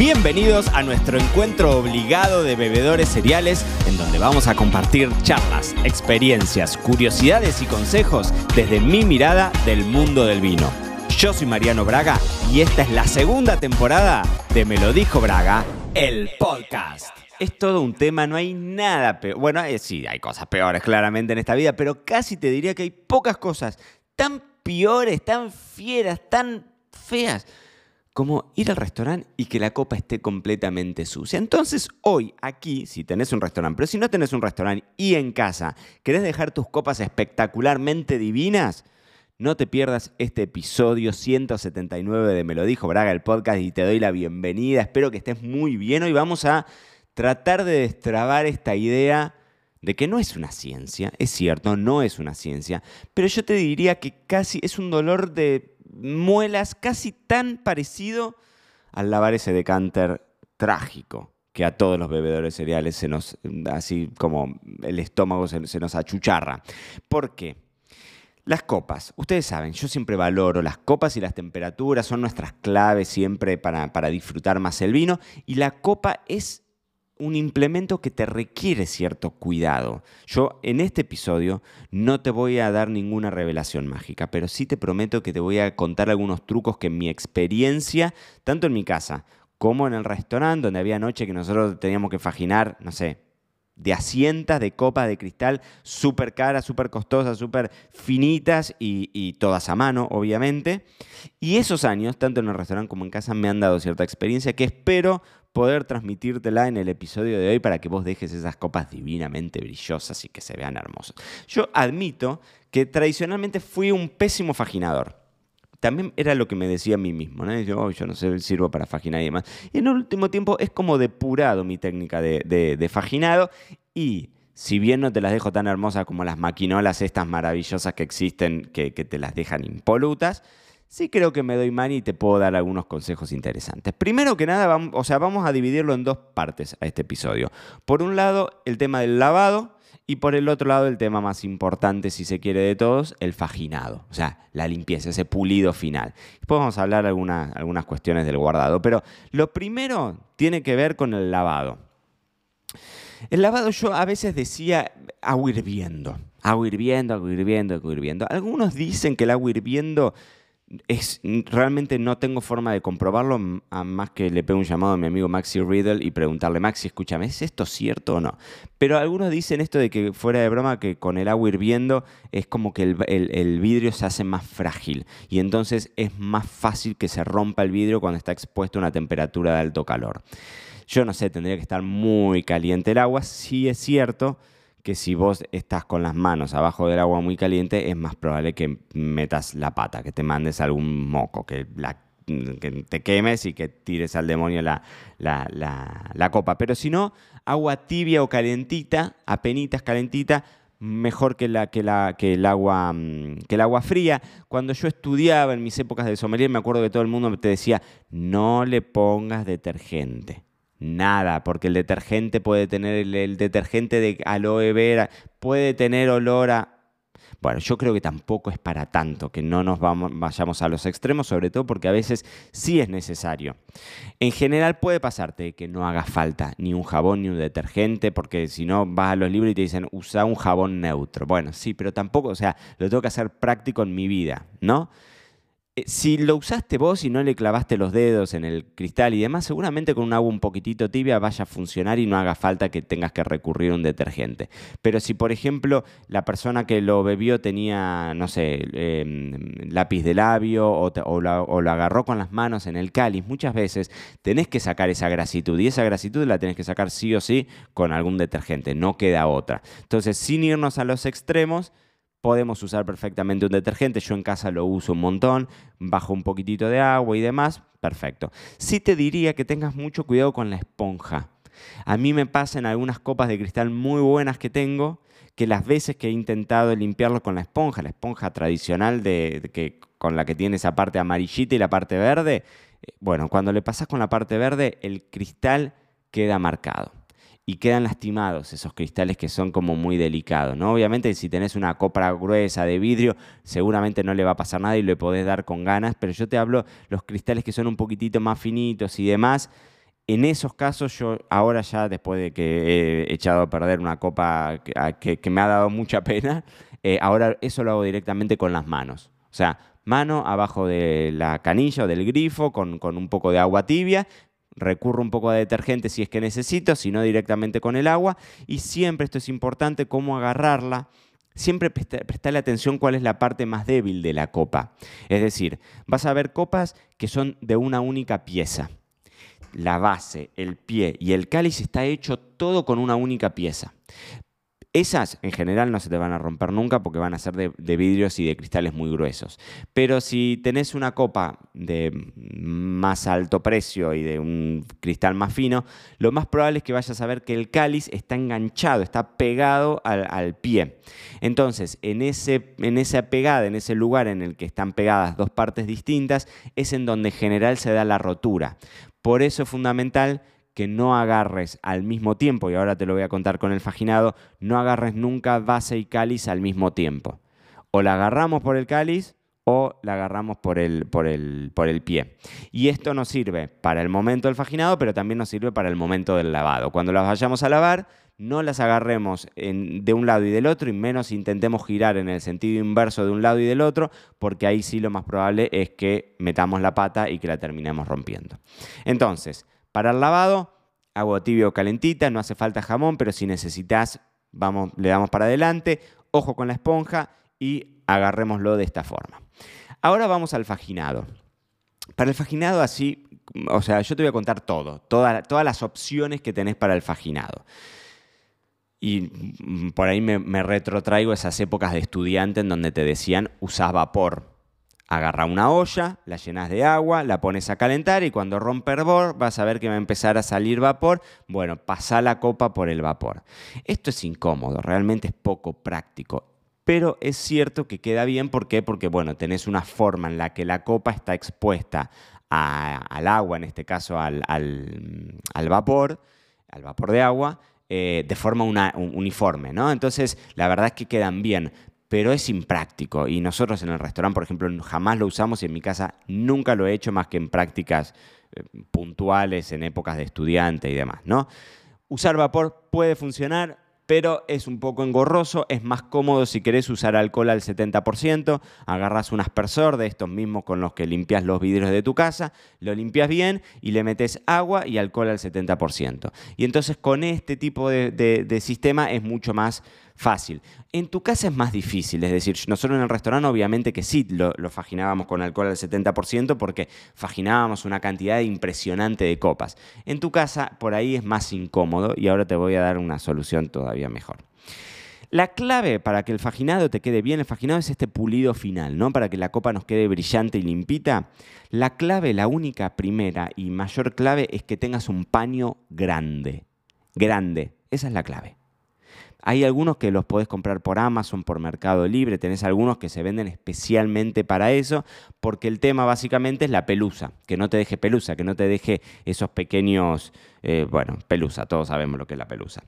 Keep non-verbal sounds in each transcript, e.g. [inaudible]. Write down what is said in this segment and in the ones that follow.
Bienvenidos a nuestro encuentro obligado de bebedores cereales, en donde vamos a compartir charlas, experiencias, curiosidades y consejos desde mi mirada del mundo del vino. Yo soy Mariano Braga y esta es la segunda temporada de Me lo dijo Braga, el podcast. Es todo un tema, no hay nada peor. Bueno, eh, sí, hay cosas peores claramente en esta vida, pero casi te diría que hay pocas cosas tan peores, tan fieras, tan feas como ir al restaurante y que la copa esté completamente sucia. Entonces, hoy aquí, si tenés un restaurante, pero si no tenés un restaurante y en casa querés dejar tus copas espectacularmente divinas, no te pierdas este episodio 179 de Me lo dijo Braga, el podcast, y te doy la bienvenida. Espero que estés muy bien. Hoy vamos a tratar de destrabar esta idea de que no es una ciencia, es cierto, no es una ciencia, pero yo te diría que casi es un dolor de muelas casi tan parecido al lavar ese decanter trágico que a todos los bebedores cereales se nos, así como el estómago se, nos achucharra. ¿Por qué? Las copas, ustedes saben, yo siempre valoro las copas y las temperaturas, son nuestras claves siempre para, para disfrutar más el vino y la copa es un implemento que te requiere cierto cuidado. Yo en este episodio no te voy a dar ninguna revelación mágica, pero sí te prometo que te voy a contar algunos trucos que en mi experiencia, tanto en mi casa como en el restaurante, donde había noche que nosotros teníamos que faginar, no sé, de asientas de copas de cristal súper caras, súper costosas, súper finitas y, y, todas a mano, obviamente. Y esos años, tanto en el restaurante como en casa, me han dado cierta experiencia que espero poder transmitírtela en el episodio de hoy para que vos dejes esas copas divinamente brillosas y que se vean hermosas. Yo admito que tradicionalmente fui un pésimo faginador. También era lo que me decía a mí mismo, ¿no? Yo, no sé, sirvo para faginar y demás. Y en el último tiempo es como depurado mi técnica de, de, faginado y si bien no te las dejo tan hermosas como las maquinolas estas maravillosas que existen, que te las dejan impolutas, sí creo que me doy mani y te puedo dar algunos consejos interesantes. Primero que nada, vamos, o sea, vamos a dividirlo en dos partes a este episodio. Por un lado, el tema del lavado y por el otro lado, el tema más importante, si se quiere, de todos, el faginado, o sea, la limpieza, ese pulido final. Después vamos a hablar algunas, algunas cuestiones del guardado, pero lo primero tiene que ver con el lavado. El lavado yo a veces decía agua hirviendo, agua hirviendo, agua hirviendo, agua hirviendo. Algunos dicen que el agua hirviendo es, realmente no tengo forma de comprobarlo, a más que le pego un llamado a mi amigo Maxi Riddle y preguntarle, Maxi, escúchame, ¿es esto cierto o no? Pero algunos dicen esto de que fuera de broma, que con el agua hirviendo es como que el, vidrio se hace más frágil y entonces es más fácil que se rompa el vidrio cuando está expuesto a una temperatura de alto calor. Yo no sé, tendría que estar muy caliente el agua, sí es cierto que si vos estás con las manos abajo del agua muy caliente, es más probable que metas la pata, que te mandes algún moco, que, te quemes y que tires al demonio la, la, copa. Pero si no, agua tibia o calentita, apenitas calentita, mejor que, la, que, la, que, el agua, mm, que el agua fría. Cuando yo estudiaba en mis épocas de sommelier, me acuerdo que todo el mundo te decía, no le pongas detergente. Nada, porque el detergente puede tener, el, detergente de aloe vera puede tener olor a... Bueno, yo creo que tampoco es para tanto, que no nos vamos, vayamos a los extremos, sobre todo porque a veces sí es necesario. En general puede pasarte que no haga falta ni un jabón ni un detergente, porque si no vas a los libros y te dicen usa un jabón neutro. Bueno, sí, pero tampoco, o sea, lo tengo que hacer práctico en mi vida, ¿no? Eh, si lo usaste vos y no le clavaste los dedos en el cristal y demás, seguramente con un agua un poquitito tibia vaya a funcionar y no haga falta que tengas que recurrir a un detergente. Pero si, por ejemplo, la persona que lo bebió tenía, no sé, em, lápiz de labio o, o, lo agarró con las manos en el cáliz, muchas veces tenés que sacar esa grasitud y esa grasitud la tenés que sacar sí o sí con algún detergente, no queda otra. Entonces, sin irnos a los extremos, podemos usar perfectamente un detergente. Yo en casa lo uso un montón, bajo un poquitito de agua y demás, perfecto. Sí te diría que tengas mucho cuidado con la esponja. A mí me pasa en algunas copas de cristal muy buenas que tengo, que las veces que he intentado limpiarlo con la esponja, la esponja tradicional de, que, con la que tiene esa parte amarillita y la parte verde, eh, bueno, cuando le pasas con la parte verde, el cristal queda marcado y quedan lastimados esos cristales que son como muy delicados, ¿no? Obviamente si tenés una copa gruesa de vidrio, seguramente no le va a pasar nada y le podés dar con ganas, pero yo te hablo los cristales que son un poquitito más finitos y demás, en esos casos yo ahora ya después de que he echado a perder una copa que, me ha dado mucha [laughs] pena, eh, ahora eso lo hago directamente con las manos. O sea, mano abajo de la canilla o del grifo con, con un poco de agua tibia, recurro un poco de detergente si es que necesito, si no directamente con el agua. Y siempre, esto es importante, cómo agarrarla. Siempre prestarle atención cuál es la parte más débil de la copa. Es decir, vas a ver copas que son de una única pieza. La base, el pie y el cáliz está hecho todo con una única pieza. Esas en general no se te van a romper nunca porque van a ser de, vidrios y de cristales muy gruesos. Pero si tenés una copa de más alto precio y de un cristal más fino, lo más probable es que vayas a ver que el cáliz está enganchado, está pegado al, pie. Entonces, en, ese, en esa pegada, en ese lugar en el que están pegadas dos partes distintas, es en donde en general se da la rotura. Por eso es fundamental que no agarres al mismo tiempo, y ahora te lo voy a contar con el faginado, no agarres nunca base y cáliz al mismo tiempo. O la agarramos por el cáliz o la agarramos por el, por el, por el pie. Y esto nos sirve para el momento del faginado, pero también nos sirve para el momento del lavado. Cuando las vayamos a lavar, no las agarremos de un lado y del otro y menos intentemos girar en el sentido inverso de un lado y del otro, porque ahí sí lo más probable es que metamos la pata y que la terminemos rompiendo. Entonces, para el lavado, agua tibia o calentita, no hace falta jamón, pero si necesitas, vamos, le damos para adelante, ojo con la esponja y agarrémoslo de esta forma. Ahora vamos al faginado. Para el faginado así, o sea, yo te voy a contar todo, todas las opciones que tenés para el faginado. Y por ahí me, me retrotraigo esas épocas de estudiante en donde te decían usás vapor agarra una olla, la llenas de agua, la pones a calentar y cuando rompe hervor vas a ver que va a empezar a salir vapor. Bueno, pasa la copa por el vapor. Esto es incómodo, realmente es poco práctico. Pero es cierto que queda bien, ¿por qué? Porque bueno, tenés una forma en la que la copa está expuesta al agua, en este caso al, vapor, al vapor de agua, eh, de forma uniforme, ¿no? Entonces, la verdad es que quedan bien pero es impráctico. Y nosotros en el restaurante, por ejemplo, jamás lo usamos y en mi casa nunca lo he hecho más que en prácticas eh, puntuales, en épocas de estudiante y demás, ¿no? Usar vapor puede funcionar, pero es un poco engorroso, es más cómodo si querés usar alcohol al 70%, agarras un aspersor de estos mismos con los que limpias los vidrios de tu casa, lo limpias bien y le metes agua y alcohol al 70%. Y entonces con este tipo de sistema es mucho más fácil. En tu casa es más difícil, es decir, nosotros en el restaurante obviamente que sí lo, faginábamos con alcohol al 70% porque faginábamos una cantidad impresionante de copas. En tu casa por ahí es más incómodo y ahora te voy a dar una solución todavía mejor. La clave para que el faginado te quede bien, el faginado es este pulido final, ¿no? Para que la copa nos quede brillante y limpita. La clave, la única primera y mayor clave es que tengas un paño grande. Grande. Esa es la clave. Hay algunos que los podés comprar por Amazon, por Mercado Libre, tenés algunos que se venden especialmente para eso, porque el tema básicamente es la pelusa, que no te deje pelusa, que no te deje esos pequeños, eh, bueno, pelusa, todos sabemos lo que es la pelusa.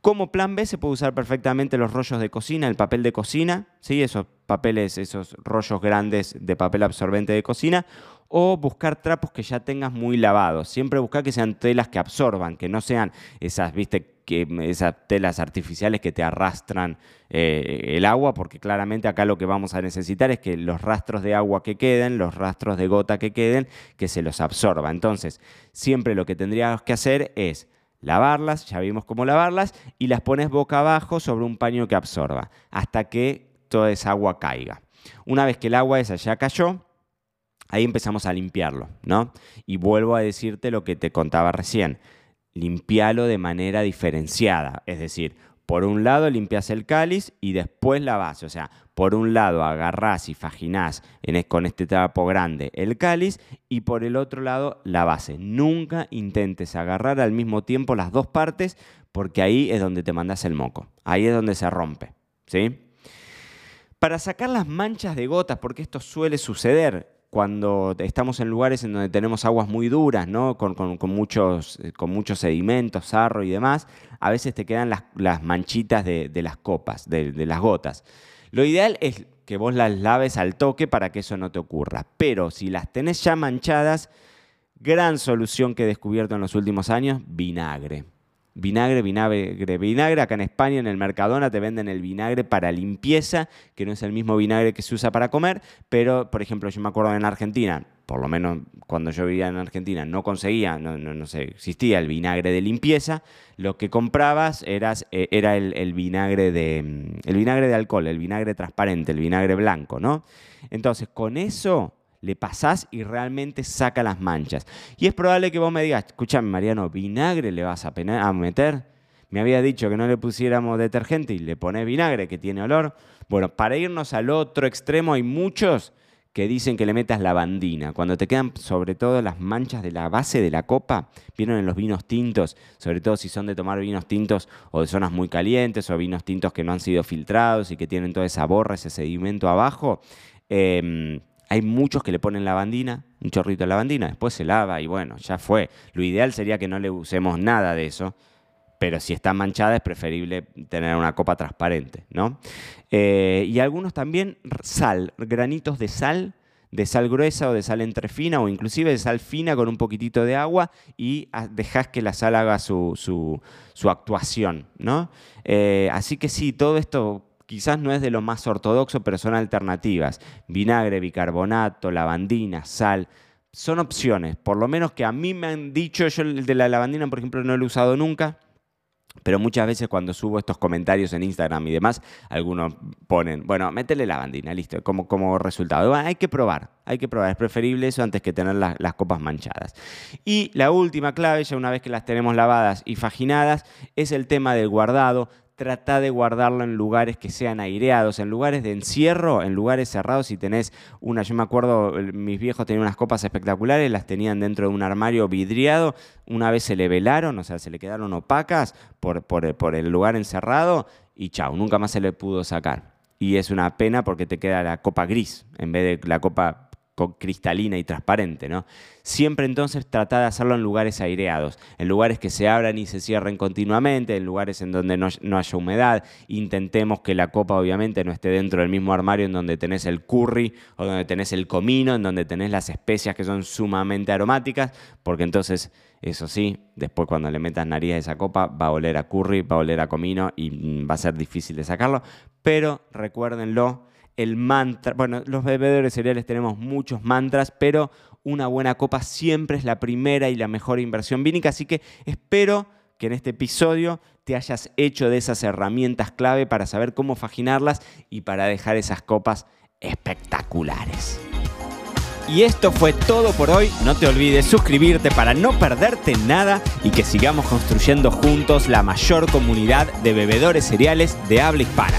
Como plan B se puede usar perfectamente los rollos de cocina, el papel de cocina, ¿sí? esos papeles, esos rollos grandes de papel absorbente de cocina, o buscar trapos que ya tengas muy lavados. Siempre buscar que sean telas que absorban, que no sean esas, viste, que esas telas artificiales que te arrastran eh, el agua, porque claramente acá lo que vamos a necesitar es que los rastros de agua que queden, los rastros de gota que queden, que se los absorba. Entonces, siempre lo que tendrías que hacer es lavarlas, ya vimos cómo lavarlas, y las pones boca abajo sobre un paño que absorba, hasta que toda esa agua caiga. Una vez que el agua esa ya cayó, ahí empezamos a limpiarlo, ¿no? Y vuelvo a decirte lo que te contaba recién limpialo de manera diferenciada. Es decir, por un lado limpias el cáliz y después la base. O sea, por un lado agarrás y faginás con este trapo grande el cáliz y por el otro lado la base. Nunca intentes agarrar al mismo tiempo las dos partes porque ahí es donde te mandas el moco. Ahí es donde se rompe. ¿sí? Para sacar las manchas de gotas, porque esto suele suceder, cuando estamos en lugares en donde tenemos aguas muy duras, ¿no? con, muchos, eh, muchos sedimentos, sarro y demás, a veces te quedan las, manchitas de, las copas, de, de, las gotas. Lo ideal es que vos las laves al toque para que eso no te ocurra. Pero si las tenés ya manchadas, Gran solución que he descubierto en los últimos años, vinagre. Vinagre, vinagre, vinagre. Acá en España, en el Mercadona, te venden el vinagre para limpieza, que no es el mismo vinagre que se usa para comer, pero, por ejemplo, yo me acuerdo en Argentina, por lo menos cuando yo vivía en Argentina, no conseguía, no, no, sé, existía el vinagre de limpieza, lo que comprabas eras, eh, era el, el, vinagre de, el vinagre de alcohol, el vinagre transparente, el vinagre blanco, ¿no? Entonces, con eso le pasás y realmente saca las manchas. Y es probable que vos me digas, escúchame Mariano, vinagre le vas a, meter. Me había dicho que no le pusiéramos detergente y le pones vinagre que tiene olor. Bueno, para irnos al otro extremo hay muchos que dicen que le metas lavandina. Cuando te quedan sobre todo las manchas de la base de la copa, vieron en los vinos tintos, sobre todo si son de tomar vinos tintos o de zonas muy calientes o vinos tintos que no han sido filtrados y que tienen toda esa borra, ese sedimento abajo. Eh, hay muchos que le ponen lavandina, un chorrito de lavandina, después se lava y bueno, ya fue. Lo ideal sería que no le usemos nada de eso, pero si está manchada es preferible tener una copa transparente, ¿no? Eh, y algunos también sal, granitos de sal, de sal gruesa o de sal entrefina o inclusive de sal fina con un poquitito de agua y dejas que la sal haga su, su, actuación, ¿no? Eh, así que sí, todo esto quizás no es de lo más ortodoxo, pero son alternativas. Vinagre, bicarbonato, lavandina, sal. Son opciones, por lo menos que a mí me han dicho, yo el de la lavandina, por ejemplo, no lo he usado nunca, pero muchas veces cuando subo estos comentarios en Instagram y demás, algunos ponen, bueno, métele lavandina, listo, como, como resultado. hay que probar, hay que probar, es preferible eso antes que tener las copas manchadas. Y la última clave, ya una vez que las tenemos lavadas y faginadas, es el tema del guardado trata de guardarlo en lugares que sean aireados, en lugares de encierro, en lugares cerrados. Si tenés una, yo me acuerdo, mis viejos tenían unas copas espectaculares, las tenían dentro de un armario vidriado, una vez se le velaron, o sea, se le quedaron opacas por, por, por el lugar encerrado y chao, nunca más se le pudo sacar. Y es una pena porque te queda la copa gris en vez de la copa cristalina y transparente, ¿no? Siempre entonces trata de hacerlo en lugares aireados, en lugares que se abran y se cierren continuamente, en lugares en donde no, haya humedad. Intentemos que la copa obviamente no esté dentro del mismo armario en donde tenés el curry o donde tenés el comino, en donde tenés las especias que son sumamente aromáticas, porque entonces, eso sí, después cuando le metas nariz a esa copa va a oler a curry, va a oler a comino y mm, va a ser difícil de sacarlo. Pero recuérdenlo, el mantra, bueno, los bebedores cereales tenemos muchos mantras, pero una buena copa siempre es la primera y la mejor inversión vínica, así que espero que en este episodio te hayas hecho de esas herramientas clave para saber cómo faginarlas y para dejar esas copas espectaculares. Y esto fue todo por hoy. No te olvides suscribirte para no perderte nada y que sigamos construyendo juntos la mayor comunidad de bebedores cereales de habla hispana.